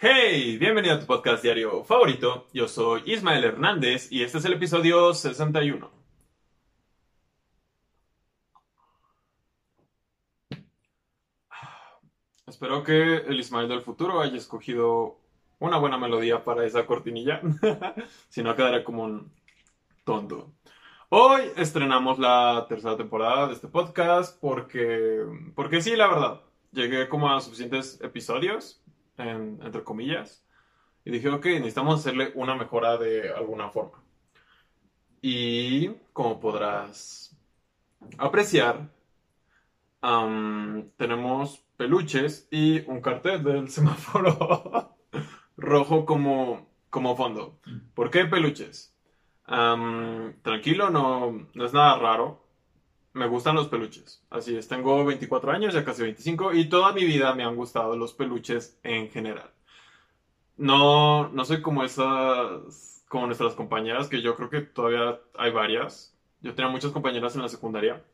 Hey, bienvenido a tu podcast diario favorito. Yo soy Ismael Hernández y este es el episodio 61. Espero que el Ismael del futuro haya escogido una buena melodía para esa cortinilla. si no, quedaré como un tonto. Hoy estrenamos la tercera temporada de este podcast porque, porque sí, la verdad, llegué como a suficientes episodios entre comillas. Y dije, ok, necesitamos hacerle una mejora de alguna forma. Y como podrás apreciar, tenemos peluches y un cartel del semáforo rojo como, como fondo. ¿Por qué peluches? tranquilo, no, no es nada raro. Me gustan los peluches. Así es, tengo 24 años, ya casi 25, y toda mi vida me han gustado los peluches en general. No, no soy como esas, como nuestras compañeras, que yo creo que todavía hay varias. Yo tenía muchas compañeras en la secundaria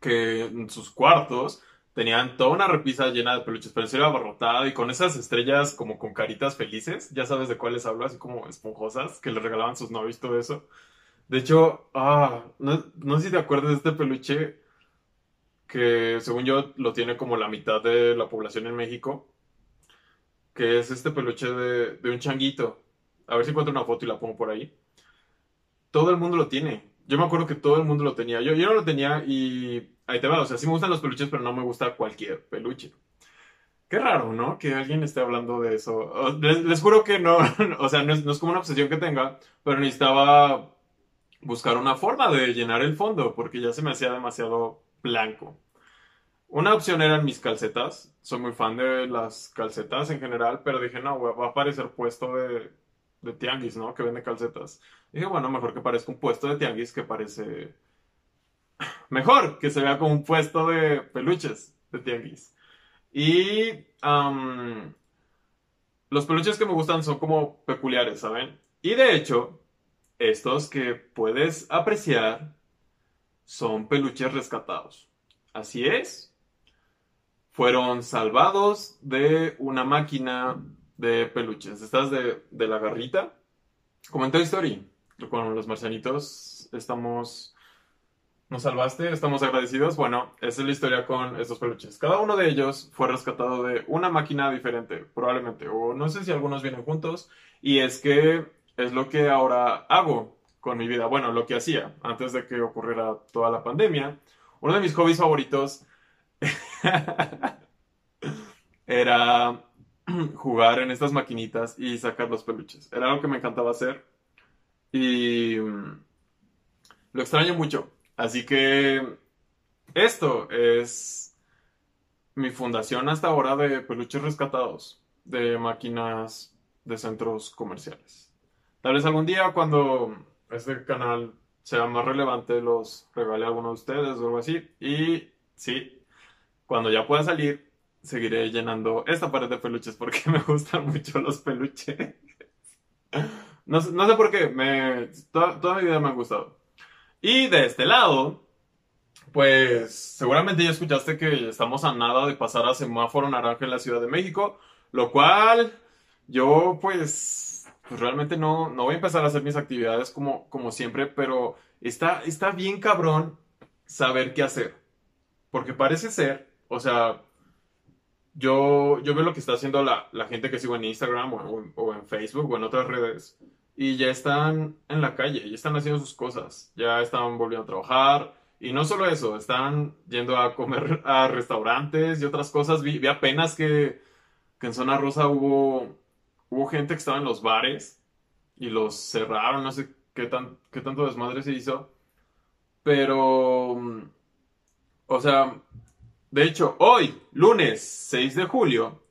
que en sus cuartos tenían toda una repisa llena de peluches, pero se iba abarrotada y con esas estrellas como con caritas felices, ya sabes de cuáles hablo, así como esponjosas, que le regalaban sus novios todo eso. De hecho, ah, no, no sé si te acuerdas de este peluche que según yo lo tiene como la mitad de la población en México, que es este peluche de, de un changuito. A ver si encuentro una foto y la pongo por ahí. Todo el mundo lo tiene. Yo me acuerdo que todo el mundo lo tenía. Yo, yo no lo tenía y ahí te va. O sea, sí me gustan los peluches, pero no me gusta cualquier peluche. Qué raro, ¿no? Que alguien esté hablando de eso. Les, juro que no, o sea, no es, no es, como una obsesión que tenga, pero necesitaba buscar una forma de llenar el fondo porque ya se me hacía demasiado blanco. Una opción eran mis calcetas. Soy muy fan de las calcetas en general, pero dije, no, va a aparecer puesto de, de tianguis, ¿no? Que vende calcetas. dije, bueno, mejor que parezca un puesto de tianguis que parece... Mejor que se vea como un puesto de peluches de tianguis. Y los peluches que me gustan son como peculiares, ¿saben? Y de hecho, estos que puedes apreciar son peluches rescatados. Así es. Fueron salvados de una máquina de peluches. Estás de, la garrita. Como en Toy. Con los marcianitos estamos... ¿Nos salvaste? ¿Estamos agradecidos? Bueno, esa es la historia con estos peluches. Cada uno de ellos fue rescatado de una máquina diferente, probablemente. O no sé si algunos vienen juntos. Y es que es lo que ahora hago con mi vida. Bueno, lo que hacía antes de que ocurriera toda la pandemia. Uno de mis hobbies favoritos era jugar en estas maquinitas y sacar los peluches. Era algo que me encantaba hacer y mm, lo extraño mucho. Así que esto es mi fundación hasta ahora de peluches rescatados de máquinas de centros comerciales. Tal vez algún día cuando este canal sea más relevante los regale a alguno de ustedes o algo así. Y sí, cuando ya pueda salir, seguiré llenando esta pared de peluches porque me gustan mucho los peluches. No, sé por qué, me, toda, toda mi vida me han gustado. Y de este lado, pues seguramente ya escuchaste que estamos a nada de pasar a semáforo naranja en la Ciudad de México, lo cual yo pues pues realmente no, no voy a empezar a hacer mis actividades como, como siempre, pero está, está bien cabrón saber qué hacer. Porque parece ser, o sea, yo, yo veo lo que está haciendo la, gente que sigo en Instagram o, en Facebook o en otras redes y ya están en la calle, ya están haciendo sus cosas, ya están volviendo a trabajar. Y no solo eso, están yendo a comer a restaurantes y otras cosas. Vi, vi apenas que en Zona Rosa hubo hubo gente que estaba en los bares y los cerraron, no sé qué, tan, qué tanto desmadre se hizo. Pero, mm, o sea, de hecho, hoy, lunes 6 de julio,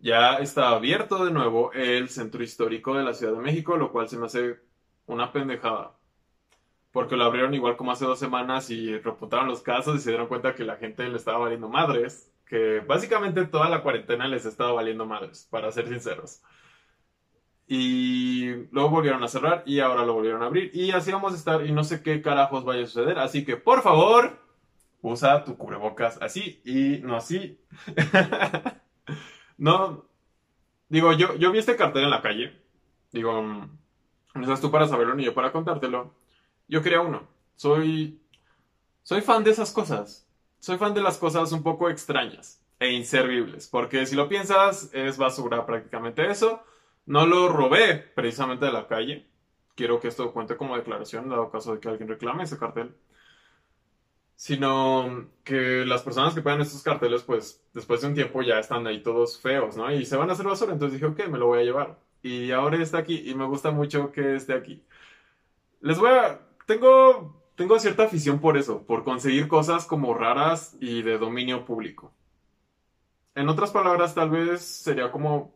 ya está abierto de nuevo el centro histórico de la Ciudad de México, lo cual se me hace una pendejada. Porque lo abrieron igual como hace dos semanas y repuntaron los casos y se dieron cuenta que la gente le estaba valiendo madres que básicamente toda la cuarentena les ha estado valiendo madres, para ser sinceros. Y luego volvieron a cerrar y ahora lo volvieron a abrir. Y así vamos a estar y no sé qué carajos vaya a suceder. Así que por favor, usa tu cubrebocas así y no así. no, digo, yo, yo vi este cartel en la calle. Digo, no estás tú para saberlo ni yo para contártelo. Yo quería uno. Soy, soy fan de esas cosas. Soy fan de las cosas un poco extrañas e inservibles. Porque si lo piensas, es basura prácticamente eso. No lo robé precisamente de la calle. Quiero que esto cuente como declaración, dado caso de que alguien reclame ese cartel sino que las personas que pegan estos carteles, pues después de un tiempo ya están ahí todos feos, ¿no? Y se van a hacer basura, entonces dije, ok, me lo voy a llevar. Y ahora está aquí y me gusta mucho que esté aquí. Les voy a... Tengo, tengo cierta afición por eso, por conseguir cosas como raras y de dominio público. En otras palabras, tal vez sería como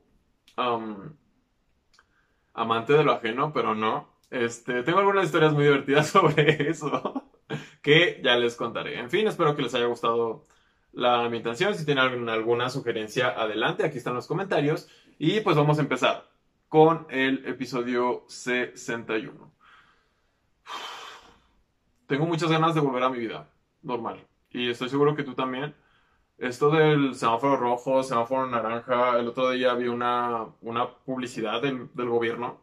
amante de lo ajeno, pero no. Este, tengo algunas historias muy divertidas sobre eso que ya les contaré. En fin, espero que les haya gustado la invitación. Si tienen alguna sugerencia, adelante. Aquí están los comentarios. Y pues vamos a empezar con el episodio 61. Tengo muchas ganas de volver a mi vida normal. Y estoy seguro que tú también. Esto del semáforo rojo, semáforo naranja, el otro día vi una, una publicidad del, gobierno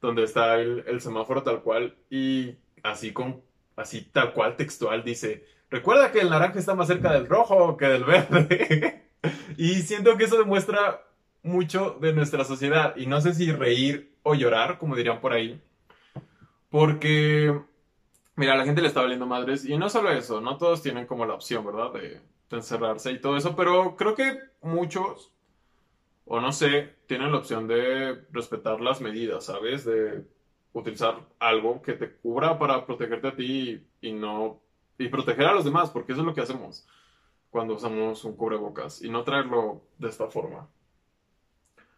donde está el, el semáforo tal cual y así con así tal cual textual, dice, recuerda que el naranja está más cerca del rojo que del verde. y siento que eso demuestra mucho de nuestra sociedad. Y no sé si reír o llorar, como dirían por ahí. Porque, mira, la gente le está valiendo madres. Y no solo eso, no todos tienen como la opción, ¿verdad? De, de encerrarse y todo eso. Pero creo que muchos, o no sé, tienen la opción de respetar las medidas, ¿sabes? De utilizar algo que te cubra para protegerte a ti y, no y proteger a los demás, porque eso es lo que hacemos cuando usamos un cubrebocas y no traerlo de esta forma.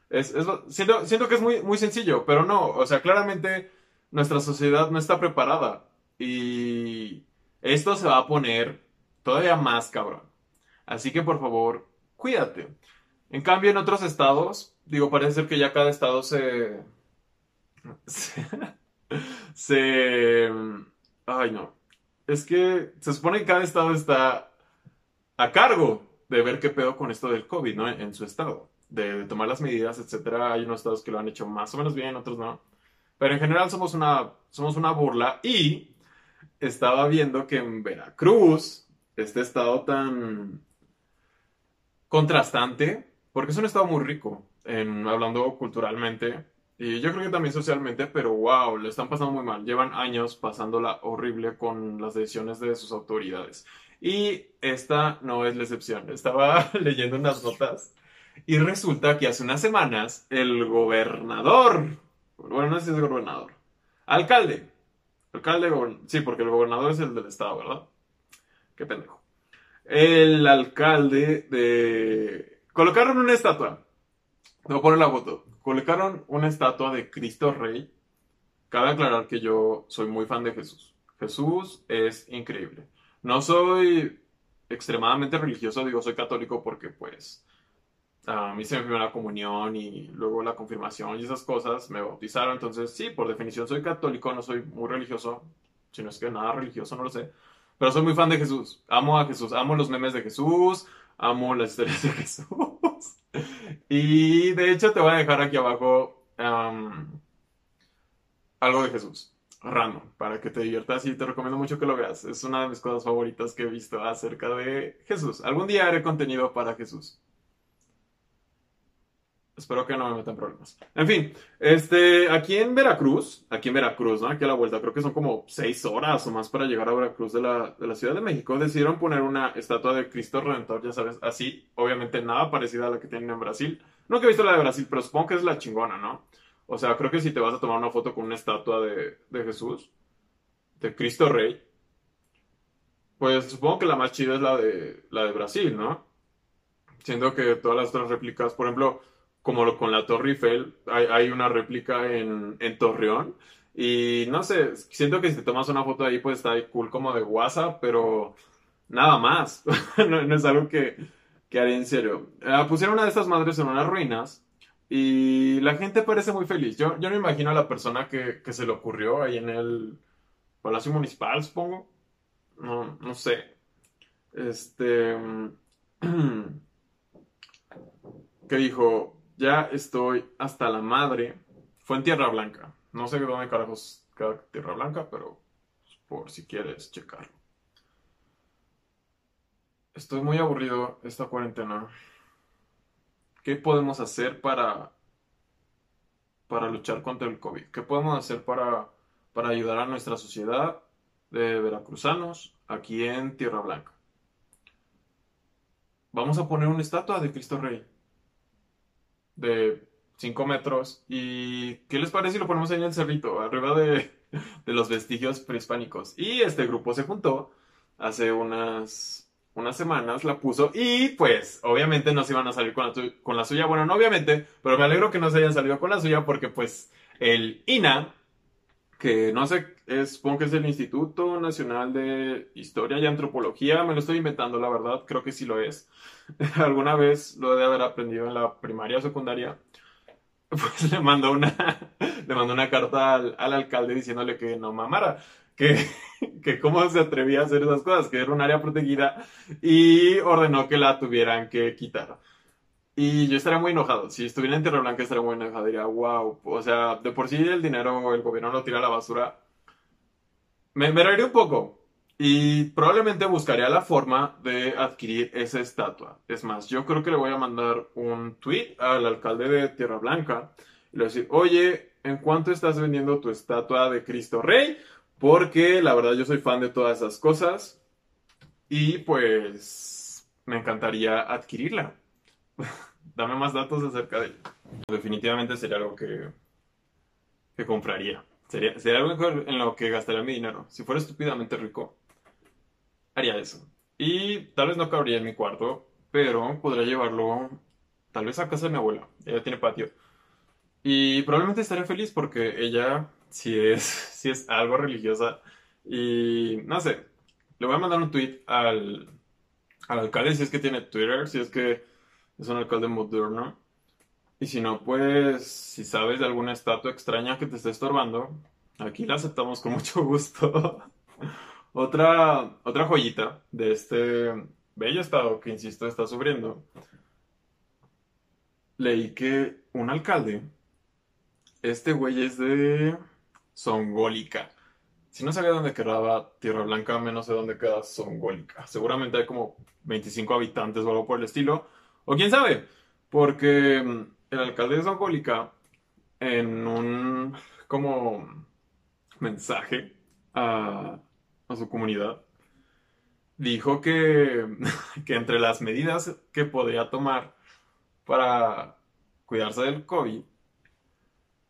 Es, siento, siento, que es muy, muy sencillo, pero no, o sea, claramente nuestra sociedad no está preparada y esto se va a poner todavía más cabrón. Así que por favor, cuídate. En cambio, en otros estados, digo, parece ser que ya cada estado se, se, Ay, no. Es que se supone que cada estado está a cargo de ver qué pedo con esto del COVID, ¿no? En, su estado. De, tomar las medidas, etcétera. Hay unos estados que lo han hecho más o menos bien, otros no. Pero en general somos una, somos una burla. Y estaba viendo que en Veracruz, este estado tan contrastante, porque es un estado muy rico, en, hablando culturalmente, y yo creo que también socialmente, pero wow, le están pasando muy mal. Llevan años pasándola horrible con las decisiones de sus autoridades. Y esta no es la excepción. Estaba leyendo unas notas y resulta que hace unas semanas el gobernador, bueno, no sé si es gobernador, alcalde, alcalde, sí, porque el gobernador es el del estado, ¿verdad? Qué pendejo. El alcalde de... Colocaron una estatua. A poner la foto colocaron una estatua de Cristo Rey. Cabe aclarar que yo soy muy fan de Jesús. Jesús es increíble. No soy extremadamente religioso, digo, soy católico porque pues a mí se me dio la comunión y luego la confirmación y esas cosas me bautizaron. Entonces, sí, por definición soy católico, no soy muy religioso, si no es que nada religioso, no lo sé. Pero soy muy fan de Jesús. Amo a Jesús, amo los memes de Jesús, amo las historias de Jesús. Y de hecho te voy a dejar aquí abajo algo de Jesús, random, para que te diviertas y te recomiendo mucho que lo veas. Es una de mis cosas favoritas que he visto acerca de Jesús. Algún día haré contenido para Jesús. Espero que no me metan problemas. En fin, este, aquí en Veracruz, aquí en Veracruz, ¿no? Aquí a la vuelta, creo que son como seis horas o más para llegar a Veracruz de la, de la Ciudad de México. Decidieron poner una estatua de Cristo Redentor, ya sabes, así, obviamente nada parecida a la que tienen en Brasil. Nunca he visto la de Brasil, pero supongo que es la chingona, ¿no? O sea, creo que si te vas a tomar una foto con una estatua de, de Jesús, de Cristo Rey, pues supongo que la más chida es la de, la de Brasil, ¿no? Siendo que todas las otras réplicas, por ejemplo, como con la Torre Eiffel, hay, una réplica en, Torreón. Y no sé, siento que si te tomas una foto ahí, pues está cool como de WhatsApp, pero nada más. no, es algo que, que haría en serio. Eh, pusieron una de estas madres en unas ruinas y la gente parece muy feliz. Yo, yo no imagino a la persona que, que se le ocurrió ahí en el Palacio Municipal, supongo. No, no sé. Este. que dijo, ya estoy hasta la madre. Fue en Tierra Blanca. No sé dónde carajos queda Tierra Blanca, pero por si quieres checarlo. Estoy muy aburrido esta cuarentena. ¿Qué podemos hacer para para luchar contra el COVID? ¿Qué podemos hacer para, para ayudar a nuestra sociedad de veracruzanos aquí en Tierra Blanca? Vamos a poner una estatua de Cristo Rey de 5 metros. ¿Y qué les parece si lo ponemos ahí en el cerrito, arriba de, de los vestigios prehispánicos? Y este grupo se juntó hace unas unas semanas la puso y pues obviamente no se iban a salir con la, con la, suya. Bueno, no obviamente, pero me alegro que no se hayan salido con la suya porque pues el INA, que no sé, es, supongo que es el Instituto Nacional de Historia y Antropología, me lo estoy inventando la verdad, creo que sí lo es. Alguna vez lo de haber aprendido en la primaria o secundaria. Pues le mandó una, le mandó una carta al, al alcalde diciéndole que no mamara que, que cómo se atrevía a hacer esas cosas, que era un área protegida y ordenó que la tuvieran que quitar. Y yo estaría muy enojado. Si estuviera en Tierra Blanca estaría muy enojado. Diría, wow, o sea, de por sí el dinero el gobierno lo tira a la basura. Me, me un poco. Y probablemente buscaría la forma de adquirir esa estatua. Es más, yo creo que le voy a mandar un tweet al alcalde de Tierra Blanca y le voy a decir, oye, ¿en cuánto estás vendiendo tu estatua de Cristo Rey? porque la verdad yo soy fan de todas esas cosas y pues me encantaría adquirirla. Dame más datos acerca de ella. Definitivamente sería algo que, que compraría. Sería, sería algo en lo que gastaría mi dinero. Si fuera estúpidamente rico, haría eso. Y tal vez no cabría en mi cuarto, pero podría llevarlo tal vez a casa de mi abuela. Ella tiene patio. Y probablemente estaría feliz porque ella si es, si es algo religiosa. Y no sé, le voy a mandar un tweet al, al alcalde si es que tiene Twitter, si es que es un alcalde moderno. Y si no, pues, si sabes de alguna estatua extraña que te esté estorbando, aquí la aceptamos con mucho gusto. otra, otra joyita de este bello estado que, insisto, está sufriendo. Leí que un alcalde, este güey es de Songólica. Si no sabía dónde quedaba Tierra Blanca, menos sé dónde queda Songólica. Seguramente hay como 25 habitantes o algo por el estilo. O quién sabe, porque el alcalde de Songólica, en un como mensaje a, su comunidad, dijo que, entre las medidas que podría tomar para cuidarse del COVID,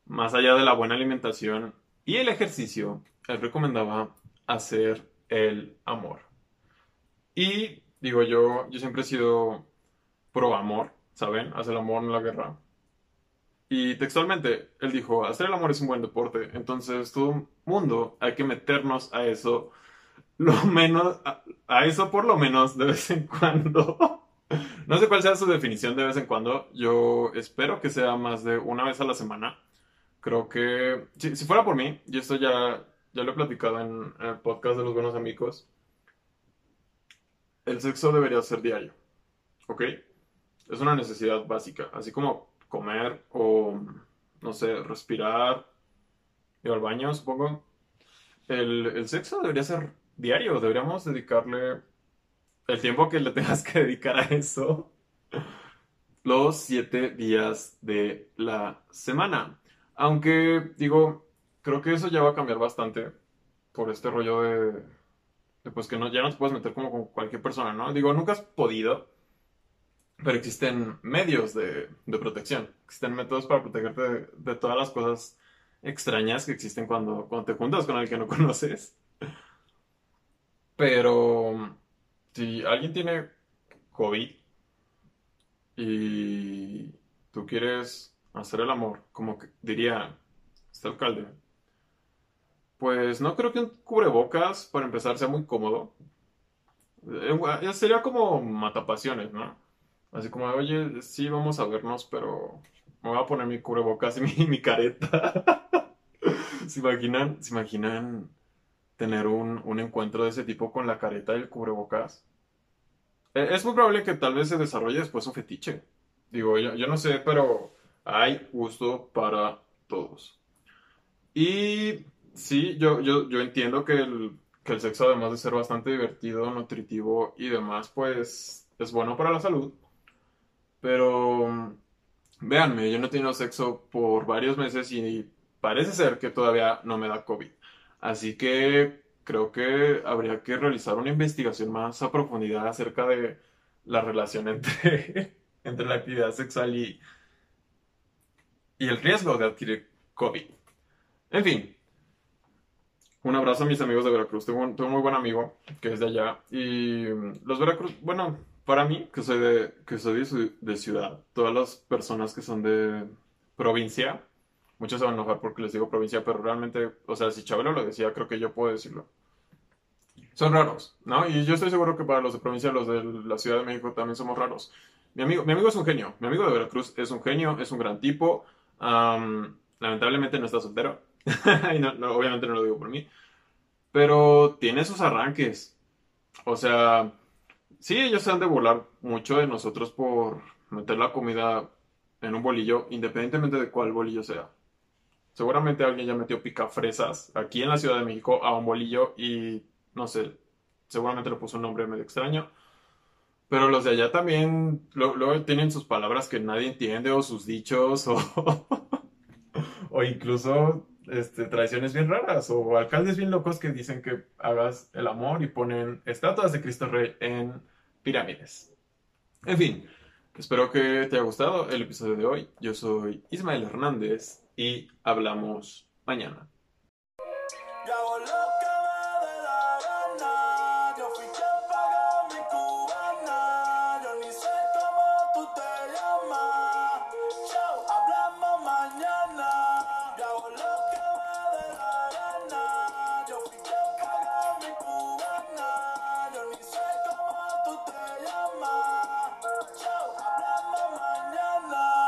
más allá de la buena alimentación y el ejercicio, él recomendaba hacer el amor. Y digo yo, yo siempre he sido pro amor, ¿saben? Hacer el amor en la guerra. Y textualmente, él dijo, hacer el amor es un buen deporte, entonces todo mundo hay que meternos a eso, lo menos, a, eso por lo menos de vez en cuando. no sé cuál sea su definición de vez en cuando, yo espero que sea más de una vez a la semana Creo que, si, fuera por mí, y esto ya, ya lo he platicado en, el podcast de los buenos amigos, el sexo debería ser diario, ¿ok? Es una necesidad básica, así como comer o, no sé, respirar, ir al baño, supongo. El, el sexo debería ser diario, deberíamos dedicarle el tiempo que le tengas que dedicar a eso los siete días de la semana. Aunque, digo, creo que eso ya va a cambiar bastante por este rollo de, pues que no, ya no te puedes meter como con cualquier persona, ¿no? Digo, nunca has podido, pero existen medios de, protección, existen métodos para protegerte de, todas las cosas extrañas que existen cuando, cuando te juntas con alguien que no conoces. Pero si alguien tiene COVID y tú quieres hacer el amor, como diría este alcalde, pues no creo que un cubrebocas, para empezar, sea muy cómodo. Eh, sería como matapasiones, ¿no? Así como, oye, sí, vamos a vernos, pero me voy a poner mi cubrebocas y mi, mi careta. ¿Se imaginan, ¿Se imaginan tener un, un, encuentro de ese tipo con la careta y el cubrebocas? Eh, es muy probable que tal vez se desarrolle después un fetiche. Digo, yo, yo no sé, pero Hay gusto para todos. Y sí, yo, yo, yo entiendo que el, que el sexo, además de ser bastante divertido, nutritivo y demás, pues es bueno para la salud. Pero véanme, yo no he tenido sexo por varios meses y parece ser que todavía no me da COVID. Así que creo que habría que realizar una investigación más a profundidad acerca de la relación entre, entre la actividad sexual y, y el riesgo de adquirir COVID. En fin, un abrazo a mis amigos de Veracruz. Tengo un, tengo un muy buen amigo que es de allá. Y los Veracruz, bueno, para mí, que soy de, que soy de, ciudad, todas las personas que son de provincia, muchos se van a enojar porque les digo provincia, pero realmente, o sea, si Chabelo lo decía, creo que yo puedo decirlo. Son raros, ¿no? Y yo estoy seguro que para los de provincia, los de la Ciudad de México también somos raros. Mi amigo, mi amigo es un genio. Mi amigo de Veracruz es un genio, es un gran tipo. Am, lamentablemente no está soltero. Y no- no, obviamente no lo digo por mí. Pero tiene sus arranques. O sea, sí, ellos se han de burlar mucho de nosotros por meter la comida en un bolillo, independientemente de cuál bolillo sea. Seguramente alguien ya metió picafresas aquí en la Ciudad de México a un bolillo y no sé, seguramente le puso un nombre medio extraño. Pero los de allá también luego tienen sus palabras que nadie entiende o sus dichos o, o incluso este, tradiciones bien raras o alcaldes bien locos que dicen que hagas el amor y ponen estatuas de Cristo Rey en pirámides. En fin, espero que te haya gustado el episodio de hoy. Yo soy Ismael Hernández y hablamos mañana.